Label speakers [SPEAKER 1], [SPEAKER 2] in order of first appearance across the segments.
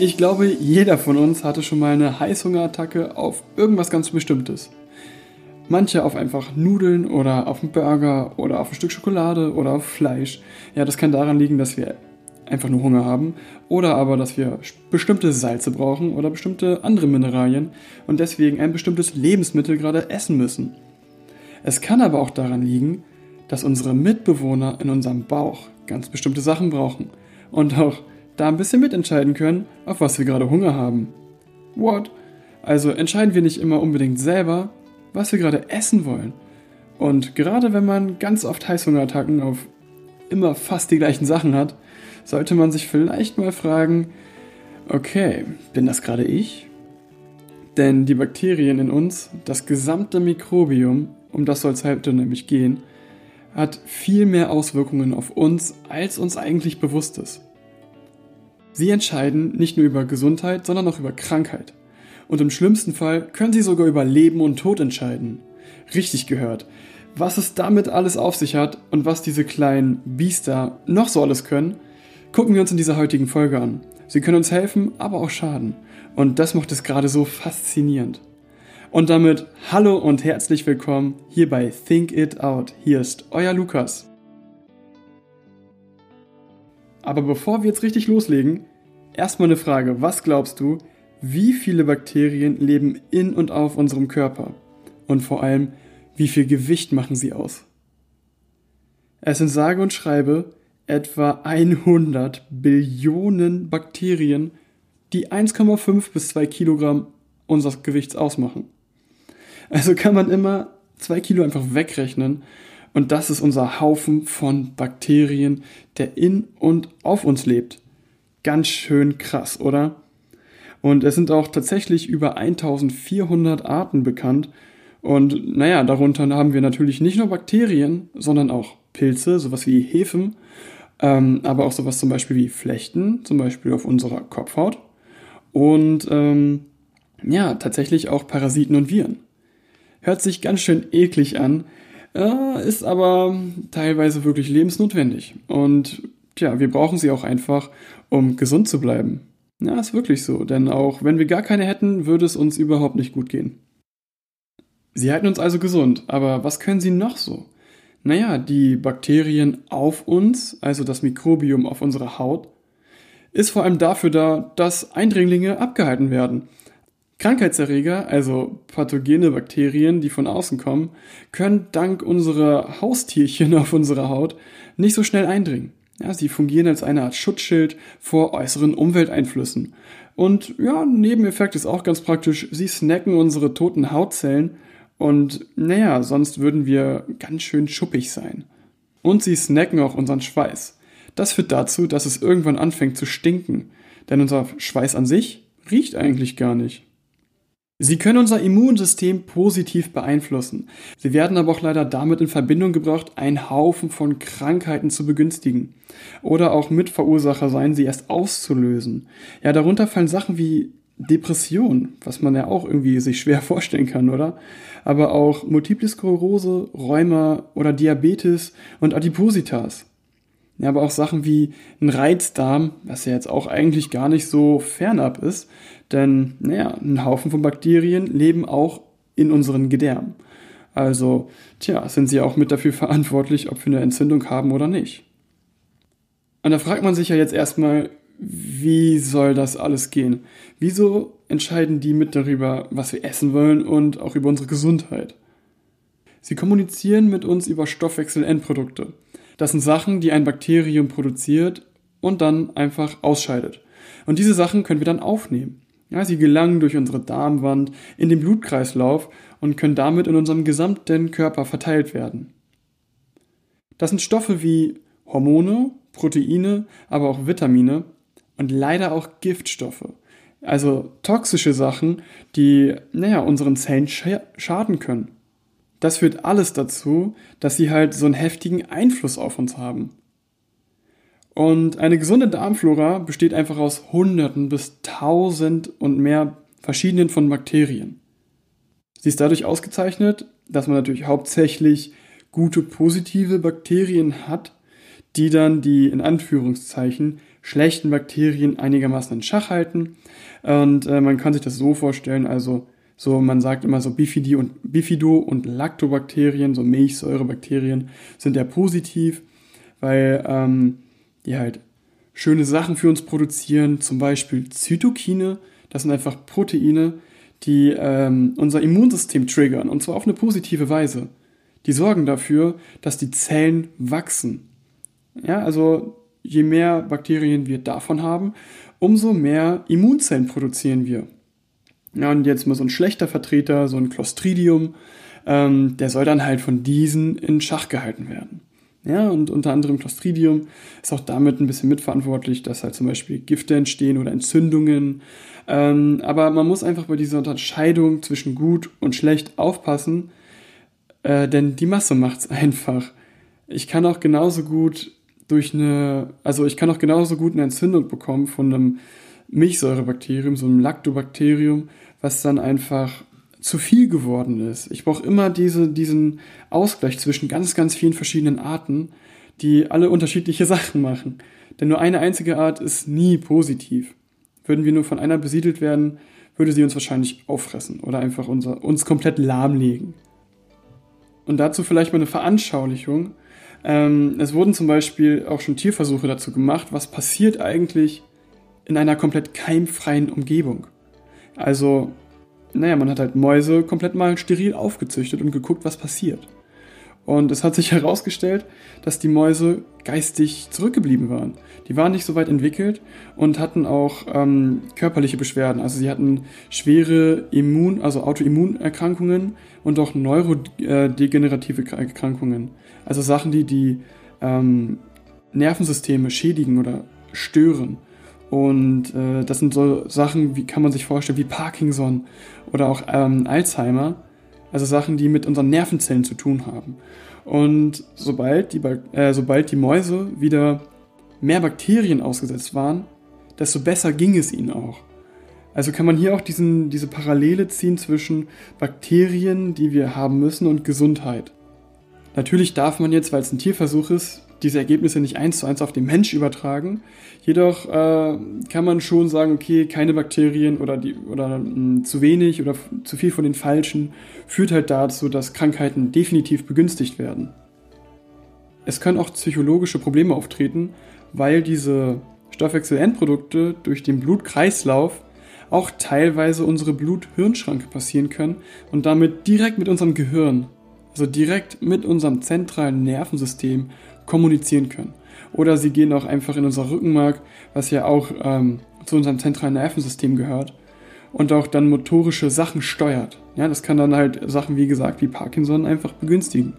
[SPEAKER 1] Ich glaube, jeder von uns hatte schon mal eine Heißhungerattacke auf irgendwas ganz Bestimmtes. Manche auf einfach Nudeln oder auf einen Burger oder auf ein Stück Schokolade oder auf Fleisch. Ja, das kann daran liegen, dass wir einfach nur Hunger haben oder aber, dass wir bestimmte Salze brauchen oder bestimmte andere Mineralien und deswegen ein bestimmtes Lebensmittel gerade essen müssen. Es kann aber auch daran liegen, dass unsere Mitbewohner in unserem Bauch ganz bestimmte Sachen brauchen und auch da ein bisschen mitentscheiden können, auf was wir gerade Hunger haben. What? Also entscheiden wir nicht immer unbedingt selber, was wir gerade essen wollen. Und gerade wenn man ganz oft Heißhungerattacken auf immer fast die gleichen Sachen hat, sollte man sich vielleicht mal fragen, okay, bin das gerade ich? Denn die Bakterien in uns, das gesamte Mikrobiom, um das soll es heute nämlich gehen, hat viel mehr Auswirkungen auf uns, als uns eigentlich bewusst ist. Sie entscheiden nicht nur über Gesundheit, sondern auch über Krankheit. Und im schlimmsten Fall können sie sogar über Leben und Tod entscheiden. Richtig gehört. Was es damit alles auf sich hat und was diese kleinen Biester noch so alles können, gucken wir uns in dieser heutigen Folge an. Sie können uns helfen, aber auch schaden. Und das macht es gerade so faszinierend. Und damit hallo und herzlich willkommen hier bei Think It Out. Hier ist euer Lukas. Aber bevor wir jetzt richtig loslegen, erstmal eine Frage. Was glaubst du, wie viele Bakterien leben in und auf unserem Körper? Und vor allem, wie viel Gewicht machen sie aus? Es sind sage und schreibe etwa 100 Billionen Bakterien, die 1,5 bis 2 Kilogramm unseres Gewichts ausmachen. Also kann man immer 2 Kilo einfach wegrechnen und das ist unser Haufen von Bakterien, der in und auf uns lebt. Ganz schön krass, oder? Und es sind auch tatsächlich über 1400 Arten bekannt. Und naja, darunter haben wir natürlich nicht nur Bakterien, sondern auch Pilze, sowas wie Hefen, ähm, aber auch sowas zum Beispiel wie Flechten, zum Beispiel auf unserer Kopfhaut. Und ähm, ja, tatsächlich auch Parasiten und Viren. Hört sich ganz schön eklig an, äh, ist aber teilweise wirklich lebensnotwendig. Und tja, wir brauchen sie auch einfach, um gesund zu bleiben. Ja, ist wirklich so, denn auch wenn wir gar keine hätten, würde es uns überhaupt nicht gut gehen. Sie halten uns also gesund, aber was können sie noch so? Naja, die Bakterien auf uns, also das Mikrobiom auf unserer Haut, ist vor allem dafür da, dass Eindringlinge abgehalten werden. Krankheitserreger, also pathogene Bakterien, die von außen kommen, können dank unserer Haustierchen auf unserer Haut nicht so schnell eindringen. Ja, sie fungieren als eine Art Schutzschild vor äußeren Umwelteinflüssen. Und ja, Nebeneffekt ist auch ganz praktisch, sie snacken unsere toten Hautzellen und naja, sonst würden wir ganz schön schuppig sein. Und sie snacken auch unseren Schweiß. Das führt dazu, dass es irgendwann anfängt zu stinken, denn unser Schweiß an sich riecht eigentlich gar nicht. Sie können unser Immunsystem positiv beeinflussen. Sie werden aber auch leider damit in Verbindung gebracht, einen Haufen von Krankheiten zu begünstigen. Oder auch Mitverursacher sein, sie erst auszulösen. Ja, darunter fallen Sachen wie Depression, was man ja auch irgendwie sich schwer vorstellen kann, oder? Aber auch Multiple Sklerose, Rheuma oder Diabetes und Adipositas. Ja, aber auch Sachen wie ein Reizdarm, was ja jetzt auch eigentlich gar nicht so fernab ist, denn naja, ein Haufen von Bakterien leben auch in unseren Gedärmen. Also, tja, sind sie auch mit dafür verantwortlich, ob wir eine Entzündung haben oder nicht. Und da fragt man sich ja jetzt erstmal, wie soll das alles gehen? Wieso entscheiden die mit darüber, was wir essen wollen und auch über unsere Gesundheit? Sie kommunizieren mit uns über Stoffwechselendprodukte. Das sind Sachen, die ein Bakterium produziert und dann einfach ausscheidet. Und diese Sachen können wir dann aufnehmen. Ja, sie gelangen durch unsere Darmwand in den Blutkreislauf und können damit in unserem gesamten Körper verteilt werden. Das sind Stoffe wie Hormone, Proteine, aber auch Vitamine und leider auch Giftstoffe. Also toxische Sachen, die, naja, unseren Zellen schaden können das führt alles dazu, dass sie halt so einen heftigen Einfluss auf uns haben. Und eine gesunde Darmflora besteht einfach aus Hunderten bis Tausend und mehr verschiedenen von Bakterien. Sie ist dadurch ausgezeichnet, dass man natürlich hauptsächlich gute positive Bakterien hat, die dann die in Anführungszeichen schlechten Bakterien einigermaßen in Schach halten. Und äh, man kann sich das so vorstellen, also so, man sagt immer so Bifidi und, Bifido und Lactobakterien, so Milchsäurebakterien, sind ja positiv, weil ähm, die halt schöne Sachen für uns produzieren, zum Beispiel Zytokine, das sind einfach Proteine, die ähm, unser Immunsystem triggern, und zwar auf eine positive Weise. Die sorgen dafür, dass die Zellen wachsen. Ja, also je mehr Bakterien wir davon haben, umso mehr Immunzellen produzieren wir. Ja, und jetzt mal so ein schlechter Vertreter, so ein Clostridium, ähm, der soll dann halt von diesen in Schach gehalten werden. Ja, und unter anderem Clostridium ist auch damit ein bisschen mitverantwortlich, dass halt zum Beispiel Gifte entstehen oder Entzündungen. Ähm, aber man muss einfach bei dieser Unterscheidung zwischen gut und schlecht aufpassen, äh, denn die Masse macht's einfach. Ich kann auch genauso gut durch eine, also ich kann auch genauso gut eine Entzündung bekommen von einem Milchsäurebakterium, so einem Lactobakterium, was dann einfach zu viel geworden ist. Ich brauche immer diese, diesen Ausgleich zwischen ganz, ganz vielen verschiedenen Arten, die alle unterschiedliche Sachen machen. Denn nur eine einzige Art ist nie positiv. Würden wir nur von einer besiedelt werden, würde sie uns wahrscheinlich auffressen oder einfach unser, uns komplett lahmlegen. Und dazu vielleicht mal eine Veranschaulichung. Ähm, es wurden zum Beispiel auch schon Tierversuche dazu gemacht, was passiert eigentlich in einer komplett keimfreien Umgebung. Also, naja, man hat halt Mäuse komplett mal steril aufgezüchtet und geguckt, was passiert. Und es hat sich herausgestellt, dass die Mäuse geistig zurückgeblieben waren. Die waren nicht so weit entwickelt und hatten auch ähm, körperliche Beschwerden. Also sie hatten schwere Immun, also Autoimmunerkrankungen und auch neurodegenerative Erkrankungen. Also Sachen, die die ähm, Nervensysteme schädigen oder stören. Und äh, das sind so Sachen, wie kann man sich vorstellen, wie Parkinson oder auch ähm, Alzheimer. Also Sachen, die mit unseren Nervenzellen zu tun haben. Und sobald die, äh, sobald die Mäuse wieder mehr Bakterien ausgesetzt waren, desto besser ging es ihnen auch. Also kann man hier auch diesen, diese Parallele ziehen zwischen Bakterien, die wir haben müssen, und Gesundheit. Natürlich darf man jetzt, weil es ein Tierversuch ist, diese Ergebnisse nicht eins zu eins auf den Mensch übertragen. Jedoch äh, kann man schon sagen, okay, keine Bakterien oder, die, oder mh, hm, zu wenig oder zu viel von den falschen führt halt dazu, dass Krankheiten definitiv begünstigt werden. Es können auch psychologische Probleme auftreten, weil diese Stoffwechselendprodukte durch den Blutkreislauf auch teilweise unsere Blut-Hirn-Schranke passieren können und damit direkt mit unserem Gehirn, also direkt mit unserem zentralen Nervensystem kommunizieren können. Oder sie gehen auch einfach in unser Rückenmark, was ja auch ähm, zu unserem zentralen Nervensystem gehört und auch dann motorische Sachen steuert. Ja, das kann dann halt Sachen, wie gesagt, wie Parkinson einfach begünstigen.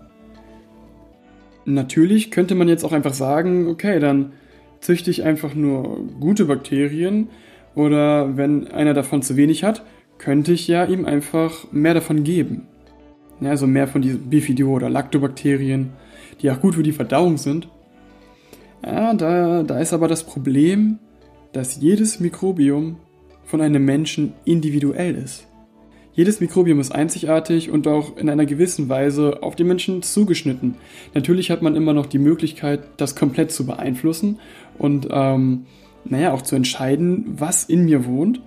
[SPEAKER 1] Natürlich könnte man jetzt auch einfach sagen, okay, dann züchte ich einfach nur gute Bakterien oder wenn einer davon zu wenig hat, könnte ich ja ihm einfach mehr davon geben. Ja, also mehr von diesen Bifido- oder Lactobakterien die auch gut für die Verdauung sind. Ja, da, da ist aber das Problem, dass jedes Mikrobiom von einem Menschen individuell ist. Jedes Mikrobiom ist einzigartig und auch in einer gewissen Weise auf den Menschen zugeschnitten. Natürlich hat man immer noch die Möglichkeit, das komplett zu beeinflussen und ähm, naja, auch zu entscheiden, was in mir wohnt.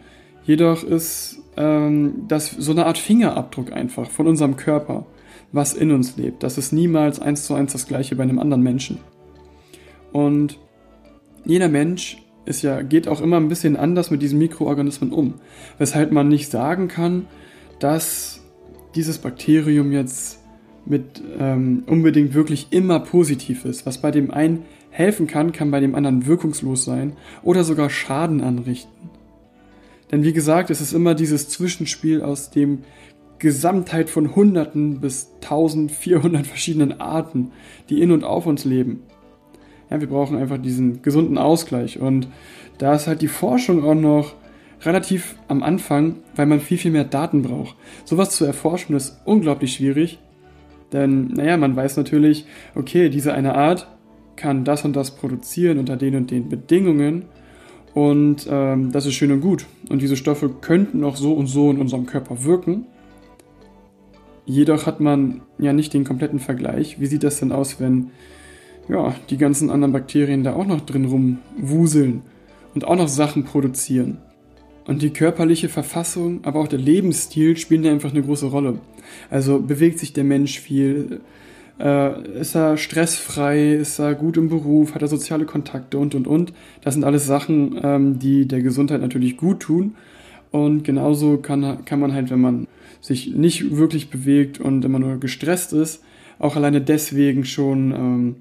[SPEAKER 1] Jedoch ist ähm, das so eine Art Fingerabdruck einfach von unserem Körper was in uns lebt. Das ist niemals eins zu eins das gleiche bei einem anderen Menschen. Und jeder Mensch ist ja, geht auch immer ein bisschen anders mit diesen Mikroorganismen um. Weshalb man nicht sagen kann, dass dieses Bakterium jetzt mit ähm, unbedingt wirklich immer positiv ist. Was bei dem einen helfen kann, kann bei dem anderen wirkungslos sein oder sogar Schaden anrichten. Denn wie gesagt, es ist immer dieses Zwischenspiel aus dem Gesamtheit von Hunderten bis 1400 verschiedenen Arten, die in und auf uns leben. Ja, wir brauchen einfach diesen gesunden Ausgleich und da ist halt die Forschung auch noch relativ am Anfang, weil man viel, viel mehr Daten braucht. Sowas zu erforschen ist unglaublich schwierig, denn, naja, man weiß natürlich, okay, diese eine Art kann das und das produzieren unter den und den Bedingungen und ähm, das ist schön und gut. Und diese Stoffe könnten auch so und so in unserem Körper wirken. Jedoch hat man ja nicht den kompletten Vergleich. Wie sieht das denn aus, wenn ja, die ganzen anderen Bakterien da auch noch drin rumwuseln? und auch noch Sachen produzieren. Und die körperliche Verfassung, aber auch der Lebensstil spielen da einfach eine große Rolle. Also bewegt sich der Mensch viel, äh, ist er stressfrei, ist er gut im Beruf, hat er soziale Kontakte und und und. Das sind alles Sachen, ähm, die der Gesundheit natürlich gut tun. Und genauso kann, kann man halt, wenn man sich nicht wirklich bewegt und immer nur gestresst ist, auch alleine deswegen schon ähm,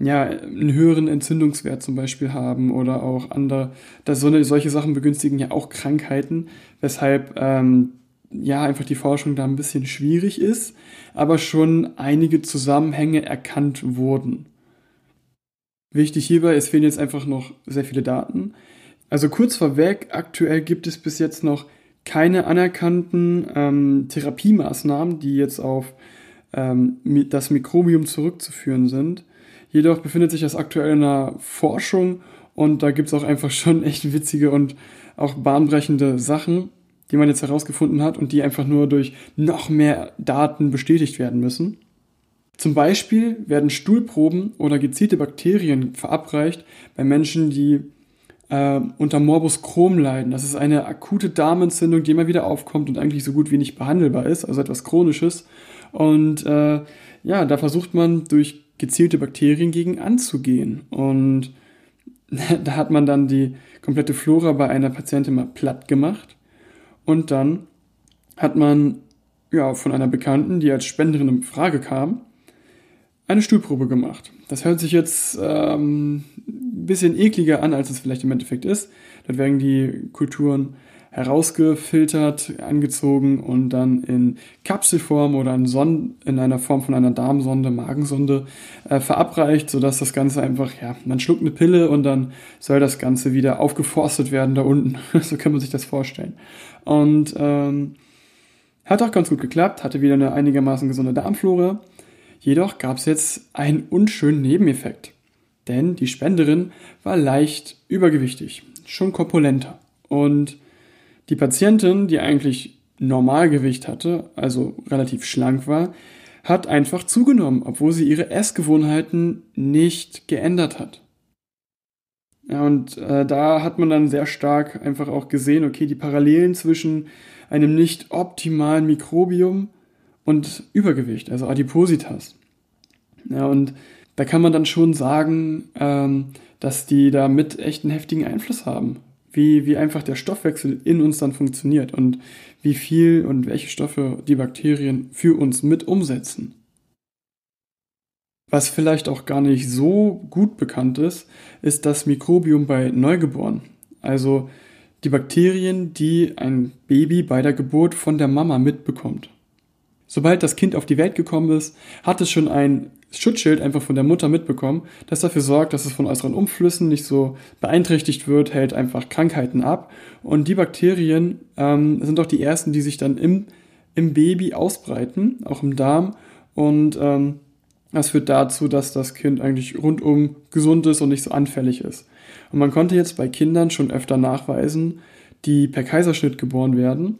[SPEAKER 1] ja, einen höheren Entzündungswert zum Beispiel haben oder auch andere, dass so solche Sachen begünstigen ja auch Krankheiten, weshalb ähm, ja einfach die Forschung da ein bisschen schwierig ist, aber schon einige Zusammenhänge erkannt wurden. Wichtig hierbei, es fehlen jetzt einfach noch sehr viele Daten. Also kurz vorweg, aktuell gibt es bis jetzt noch keine anerkannten ähm, Therapiemaßnahmen, die jetzt auf ähm, das Mikrobiom zurückzuführen sind. Jedoch befindet sich das aktuell in der Forschung und da gibt es auch einfach schon echt witzige und auch bahnbrechende Sachen, die man jetzt herausgefunden hat und die einfach nur durch noch mehr Daten bestätigt werden müssen. Zum Beispiel werden Stuhlproben oder gezielte Bakterien verabreicht bei Menschen, die äh, unter Morbus Crohn leiden. Das ist eine akute Darmentzündung, die immer wieder aufkommt und eigentlich so gut wie nicht behandelbar ist, also etwas Chronisches. Und äh, ja, da versucht man durch gezielte Bakterien gegen anzugehen. Und da hat man dann die komplette Flora bei einer Patientin mal platt gemacht. Und dann hat man ja von einer Bekannten, die als Spenderin in Frage kam, eine Stuhlprobe gemacht. Das hört sich jetzt ähm, ein bisschen ekliger an, als es vielleicht im Endeffekt ist. Dort werden die Kulturen herausgefiltert, angezogen und dann in Kapselform oder in, Son in einer Form von einer Darmsonde, Magensonde äh, verabreicht, sodass das Ganze einfach, ja, man schluckt eine Pille und dann soll das Ganze wieder aufgeforstet werden da unten. so kann man sich das vorstellen. Und ähm, hat auch ganz gut geklappt, hatte wieder eine einigermaßen gesunde Darmflora. Jedoch gab es jetzt einen unschönen Nebeneffekt. Denn die Spenderin war leicht übergewichtig, schon korpulenter. Und die Patientin, die eigentlich Normalgewicht hatte, also relativ schlank war, hat einfach zugenommen, obwohl sie ihre Essgewohnheiten nicht geändert hat. Ja, und äh, da hat man dann sehr stark einfach auch gesehen, okay, die Parallelen zwischen einem nicht optimalen Mikrobiom und Übergewicht, also Adipositas. Ja, und da kann man dann schon sagen, ähm, dass die da mit echt einen heftigen Einfluss haben wie, wie einfach der Stoffwechsel in uns dann funktioniert und wie viel und welche Stoffe die Bakterien für uns mit umsetzen. Was vielleicht auch gar nicht so gut bekannt ist, ist das Mikrobiom bei Neugeborenen. Also die Bakterien, die ein Baby bei der Geburt von der Mama mitbekommt. Sobald das Kind auf die Welt gekommen ist, hat es schon ein Schutzschild einfach von der Mutter mitbekommen, das dafür sorgt, dass es von äußeren Umflüssen nicht so beeinträchtigt wird, hält einfach Krankheiten ab. Und die Bakterien ähm, sind auch die ersten, die sich dann im, im Baby ausbreiten, auch im Darm. Und ähm, das führt dazu, dass das Kind eigentlich rundum gesund ist und nicht so anfällig ist. Und man konnte jetzt bei Kindern schon öfter nachweisen, die per Kaiserschnitt geboren werden,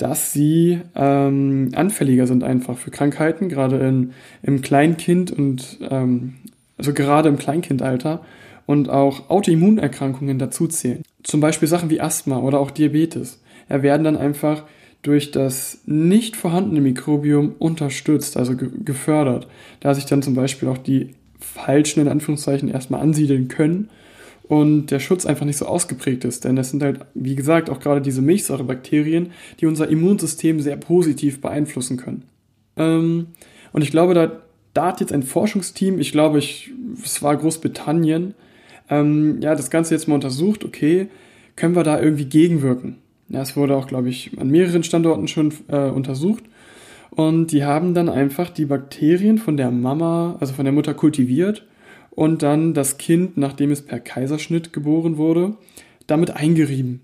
[SPEAKER 1] dass sie ähm, anfälliger sind einfach für Krankheiten, gerade in, im Kleinkind und ähm, also gerade im Kleinkindalter und auch Autoimmunerkrankungen dazu zählen. Zum Beispiel Sachen wie Asthma oder auch Diabetes. Ja, werden dann einfach durch das nicht vorhandene Mikrobiom unterstützt, also ge gefördert, da sich dann zum Beispiel auch die falschen in Anführungszeichen erstmal ansiedeln können und der Schutz einfach nicht so ausgeprägt ist. Denn das sind halt, wie gesagt, auch gerade diese Milchsäurebakterien, die unser Immunsystem sehr positiv beeinflussen können. Ähm, und ich glaube, da, da hat jetzt ein Forschungsteam, ich glaube, ich, es war Großbritannien, ähm, ja, das Ganze jetzt mal untersucht, okay, können wir da irgendwie gegenwirken? Ja, es wurde auch, glaube ich, an mehreren Standorten schon äh, untersucht. Und die haben dann einfach die Bakterien von der Mama, also von der Mutter kultiviert und dann das Kind, nachdem es per Kaiserschnitt geboren wurde, damit eingerieben.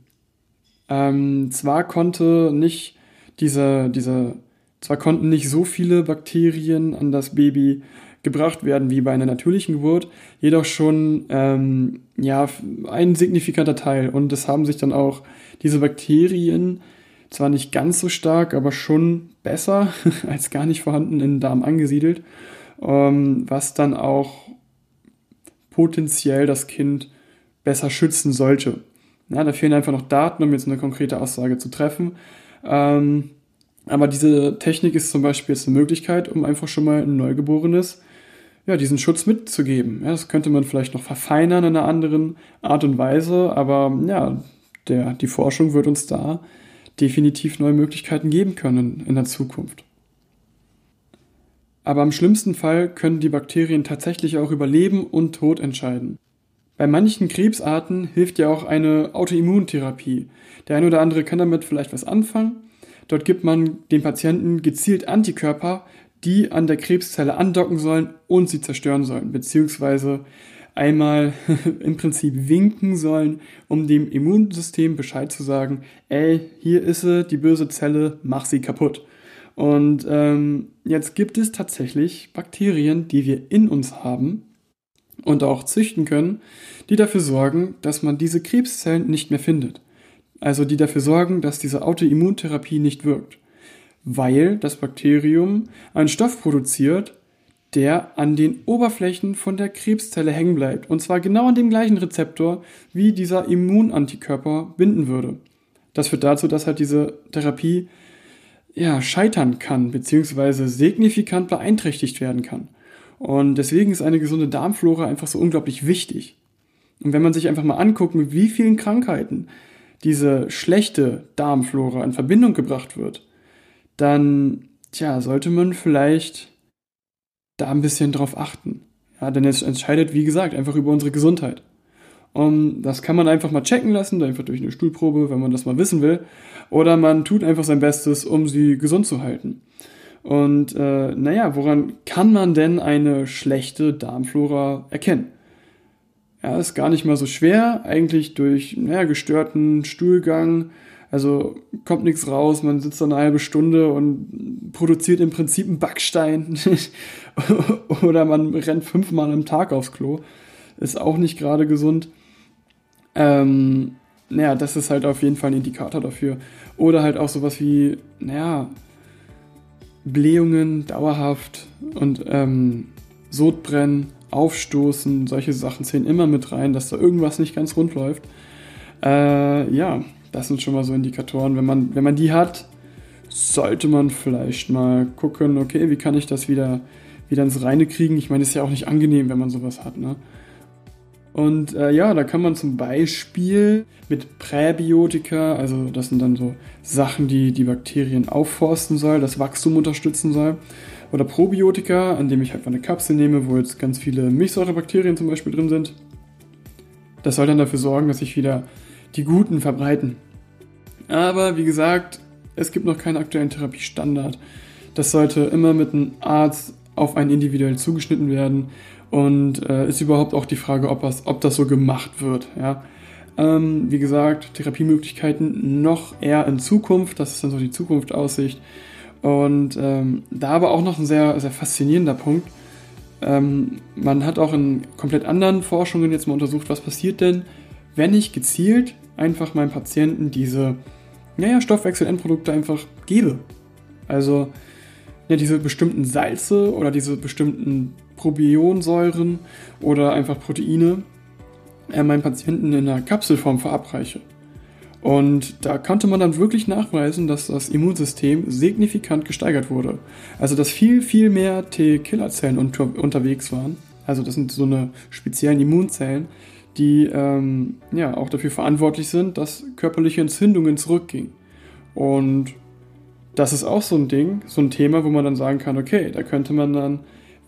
[SPEAKER 1] Ähm, zwar konnte nicht diese, diese, zwar konnten nicht so viele Bakterien an das Baby gebracht werden wie bei einer natürlichen Geburt, jedoch schon ähm, ja ein signifikanter Teil und es haben sich dann auch diese Bakterien zwar nicht ganz so stark, aber schon besser als gar nicht vorhanden in den Darm angesiedelt, ähm, was dann auch potenziell das Kind besser schützen sollte. Ja, da fehlen einfach noch Daten, um jetzt eine konkrete Aussage zu treffen. Ähm, aber diese Technik ist zum Beispiel jetzt eine Möglichkeit, um einfach schon mal ein Neugeborenes ja, diesen Schutz mitzugeben. Ja, das könnte man vielleicht noch verfeinern in einer anderen Art und Weise, aber ja, der, die Forschung wird uns da definitiv neue Möglichkeiten geben können in der Zukunft. Aber im schlimmsten Fall können die Bakterien tatsächlich auch über Leben und Tod entscheiden. Bei manchen Krebsarten hilft ja auch eine Autoimmuntherapie. Der eine oder andere kann damit vielleicht was anfangen. Dort gibt man den Patienten gezielt Antikörper, die an der Krebszelle andocken sollen und sie zerstören sollen, beziehungsweise einmal im Prinzip winken sollen, um dem Immunsystem Bescheid zu sagen, ey, hier ist sie, die böse Zelle, mach sie kaputt. Und ähm, jetzt gibt es tatsächlich Bakterien, die wir in uns haben und auch züchten können, die dafür sorgen, dass man diese Krebszellen nicht mehr findet. Also die dafür sorgen, dass diese Autoimmuntherapie nicht wirkt. Weil das Bakterium einen Stoff produziert, der an den Oberflächen von der Krebszelle hängen bleibt. Und zwar genau an dem gleichen Rezeptor, wie dieser Immunantikörper binden würde. Das führt dazu, dass halt diese Therapie ja, scheitern kann, beziehungsweise signifikant beeinträchtigt werden kann. Und deswegen ist eine gesunde Darmflora einfach so unglaublich wichtig. Und wenn man sich einfach mal anguckt, mit wie vielen Krankheiten diese schlechte Darmflora in Verbindung gebracht wird, dann, tja, sollte man vielleicht da ein bisschen drauf achten. Ja, denn es entscheidet, wie gesagt, einfach über unsere Gesundheit. Und das kann man einfach mal checken lassen, einfach durch eine Stuhlprobe, wenn man das mal wissen will. Oder man tut einfach sein Bestes, um sie gesund zu halten. Und äh, naja, woran kann man denn eine schlechte Darmflora erkennen? Ja, ist gar nicht mal so schwer, eigentlich durch naja, gestörten Stuhlgang, also kommt nichts raus, man sitzt da eine halbe Stunde und produziert im Prinzip einen Backstein. Oder man rennt fünfmal am Tag aufs Klo. Ist auch nicht gerade gesund. Ähm, naja, das ist halt auf jeden Fall ein Indikator dafür. Oder halt auch sowas wie, naja, Blähungen dauerhaft und ähm, Sodbrennen, Aufstoßen, solche Sachen zählen immer mit rein, dass da irgendwas nicht ganz rund läuft. Äh, ja, das sind schon mal so Indikatoren. Wenn man, wenn man die hat, sollte man vielleicht mal gucken, okay, wie kann ich das wieder, wieder ins Reine kriegen? Ich meine, es ist ja auch nicht angenehm, wenn man sowas hat, ne? Und äh, ja, da kann man zum Beispiel mit Präbiotika, also das sind dann so Sachen, die die Bakterien aufforsten soll, das Wachstum unterstützen soll. Oder Probiotika, an dem ich halt eine Kapsel nehme, wo jetzt ganz viele Milchsäurebakterien zum Beispiel drin sind. Das soll dann dafür sorgen, dass sich wieder die Guten verbreiten. Aber wie gesagt, es gibt noch keinen aktuellen Therapiestandard. Das sollte immer mit einem Arzt auf einen individuell zugeschnitten werden und äh, ist überhaupt auch die Frage, ob, das, ob das so gemacht wird. Ja? Ähm, wie gesagt, Therapiemöglichkeiten noch eher in Zukunft, das ist dann so die Zukunftsaussicht. Und ähm, da aber auch noch ein sehr, sehr faszinierender Punkt. Ähm, man hat auch in komplett anderen Forschungen jetzt mal untersucht, was passiert denn, wenn ich gezielt einfach meinem Patienten diese naja, Stoffwechselendprodukte einfach gebe. Also ja, diese bestimmten Salze oder diese bestimmten Probionsäuren oder einfach Proteine äh, meinen Patienten in einer Kapselform verabreiche. Und da konnte man dann wirklich nachweisen, dass das Immunsystem signifikant gesteigert wurde. Also dass viel, viel mehr T-Killerzellen unter unterwegs waren. Also das sind so eine speziellen Immunzellen, die ähm, ja auch dafür verantwortlich sind, dass körperliche Entzündungen zurückgingen. Und das ist auch so ein Ding, so ein Thema, wo man dann sagen kann, okay, da könnte man dann,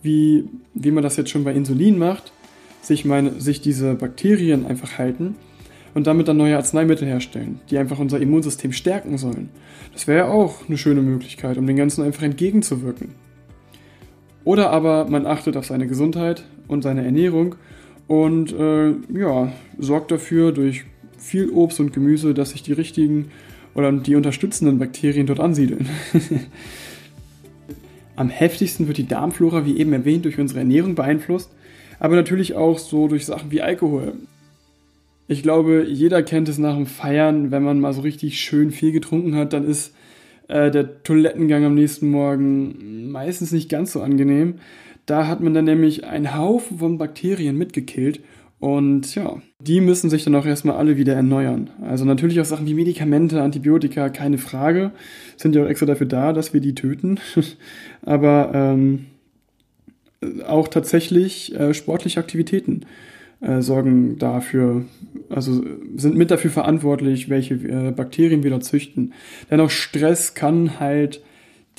[SPEAKER 1] wie, wie man das jetzt schon bei Insulin macht, sich, meine, sich diese Bakterien einfach halten und damit dann neue Arzneimittel herstellen, die einfach unser Immunsystem stärken sollen. Das wäre ja auch eine schöne Möglichkeit, um den Ganzen einfach entgegenzuwirken. Oder aber man achtet auf seine Gesundheit und seine Ernährung und äh, ja, sorgt dafür durch viel Obst und Gemüse, dass sich die richtigen oder die unterstützenden Bakterien dort ansiedeln. Am heftigsten wird die Darmflora, wie eben erwähnt, durch unsere Ernährung beeinflusst, aber natürlich auch so durch Sachen wie Alkohol. Ich glaube, jeder kennt es nach dem Feiern, wenn man mal so richtig schön viel getrunken hat, dann ist äh, der Toilettengang am nächsten Morgen meistens nicht ganz so angenehm. Da hat man dann nämlich einen Haufen von Bakterien mitgekillt Und ja, die müssen sich dann auch erstmal alle wieder erneuern. Also natürlich auch Sachen wie Medikamente, Antibiotika, keine Frage, sind ja auch extra dafür da, dass wir die töten. Aber ähm, auch tatsächlich äh, sportliche Aktivitäten äh, sorgen dafür, also sind mit dafür verantwortlich, welche äh, Bakterien wir da züchten. Denn auch Stress kann halt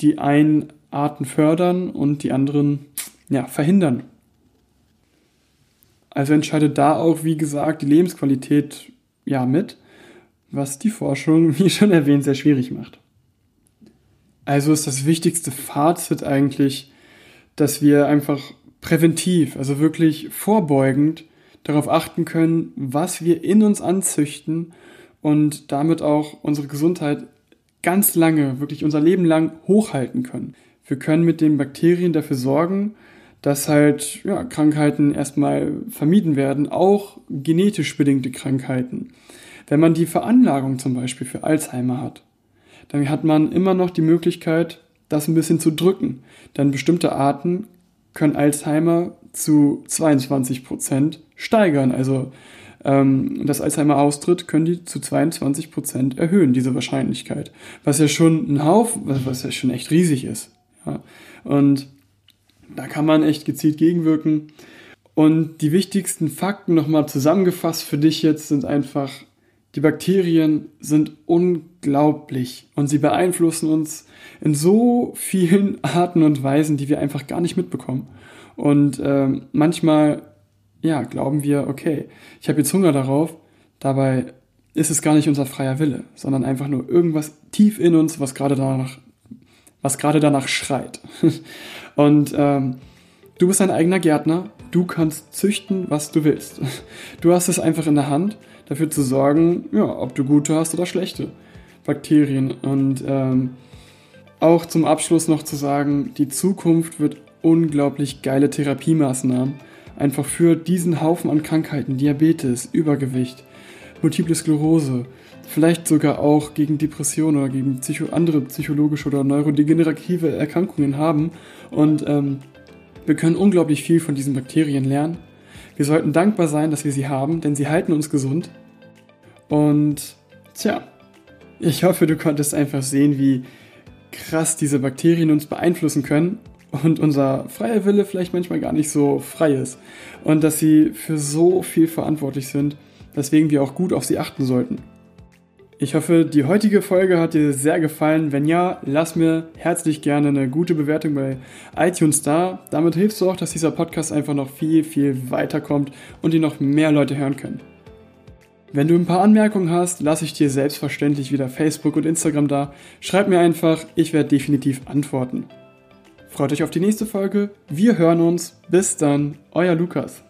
[SPEAKER 1] die einen Arten fördern und die anderen ja, verhindern. Also entscheidet da auch, wie gesagt, die Lebensqualität ja mit, was die Forschung, wie schon erwähnt, sehr schwierig macht. Also ist das wichtigste Fazit eigentlich, dass wir einfach präventiv, also wirklich vorbeugend darauf achten können, was wir in uns anzüchten und damit auch unsere Gesundheit ganz lange, wirklich unser Leben lang hochhalten können. Wir können mit den Bakterien dafür sorgen, dass halt ja, Krankheiten erstmal vermieden werden, auch genetisch bedingte Krankheiten. Wenn man die Veranlagung zum Beispiel für Alzheimer hat, dann hat man immer noch die Möglichkeit, das ein bisschen zu drücken. Denn bestimmte Arten können Alzheimer zu 22 Prozent steigern. Also ähm, dass Alzheimer austritt, können die zu 22 Prozent erhöhen, diese Wahrscheinlichkeit. Was ja schon ein Haufen, was ja schon echt riesig ist. Ja. Und da kann man echt gezielt gegenwirken. Und die wichtigsten Fakten nochmal zusammengefasst für dich jetzt sind einfach, die Bakterien sind unglaublich und sie beeinflussen uns in so vielen Arten und Weisen, die wir einfach gar nicht mitbekommen. Und ähm, manchmal, ja, glauben wir, okay, ich habe jetzt Hunger darauf, dabei ist es gar nicht unser freier Wille, sondern einfach nur irgendwas tief in uns, was gerade danach, was gerade danach schreit. Und ähm, du bist ein eigener Gärtner, du kannst züchten, was du willst. Du hast es einfach in der Hand, dafür zu sorgen, ja, ob du gute hast oder schlechte Bakterien. Und ähm, auch zum Abschluss noch zu sagen, die Zukunft wird unglaublich geile Therapiemaßnahmen einfach für diesen Haufen an Krankheiten, Diabetes, Übergewicht, Multiple Sklerose, vielleicht sogar auch gegen Depressionen oder gegen psycho andere psychologische oder neurodegenerative Erkrankungen haben. Und ähm, wir können unglaublich viel von diesen Bakterien lernen. Wir sollten dankbar sein, dass wir sie haben, denn sie halten uns gesund. Und tja, ich hoffe, du konntest einfach sehen, wie krass diese Bakterien uns beeinflussen können und unser freier Wille vielleicht manchmal gar nicht so frei ist und dass sie für so viel verantwortlich sind, weswegen wir auch gut auf sie achten sollten. Ich hoffe, die heutige Folge hat dir sehr gefallen. Wenn ja, lass mir herzlich gerne eine gute Bewertung bei iTunes da. Damit hilfst du auch, dass dieser Podcast einfach noch viel, viel weiterkommt und ihn noch mehr Leute hören können. Wenn du ein paar Anmerkungen hast, lasse ich dir selbstverständlich wieder Facebook und Instagram da. Schreib mir einfach, ich werde definitiv antworten. Freut euch auf die nächste Folge. Wir hören uns. Bis dann, euer Lukas.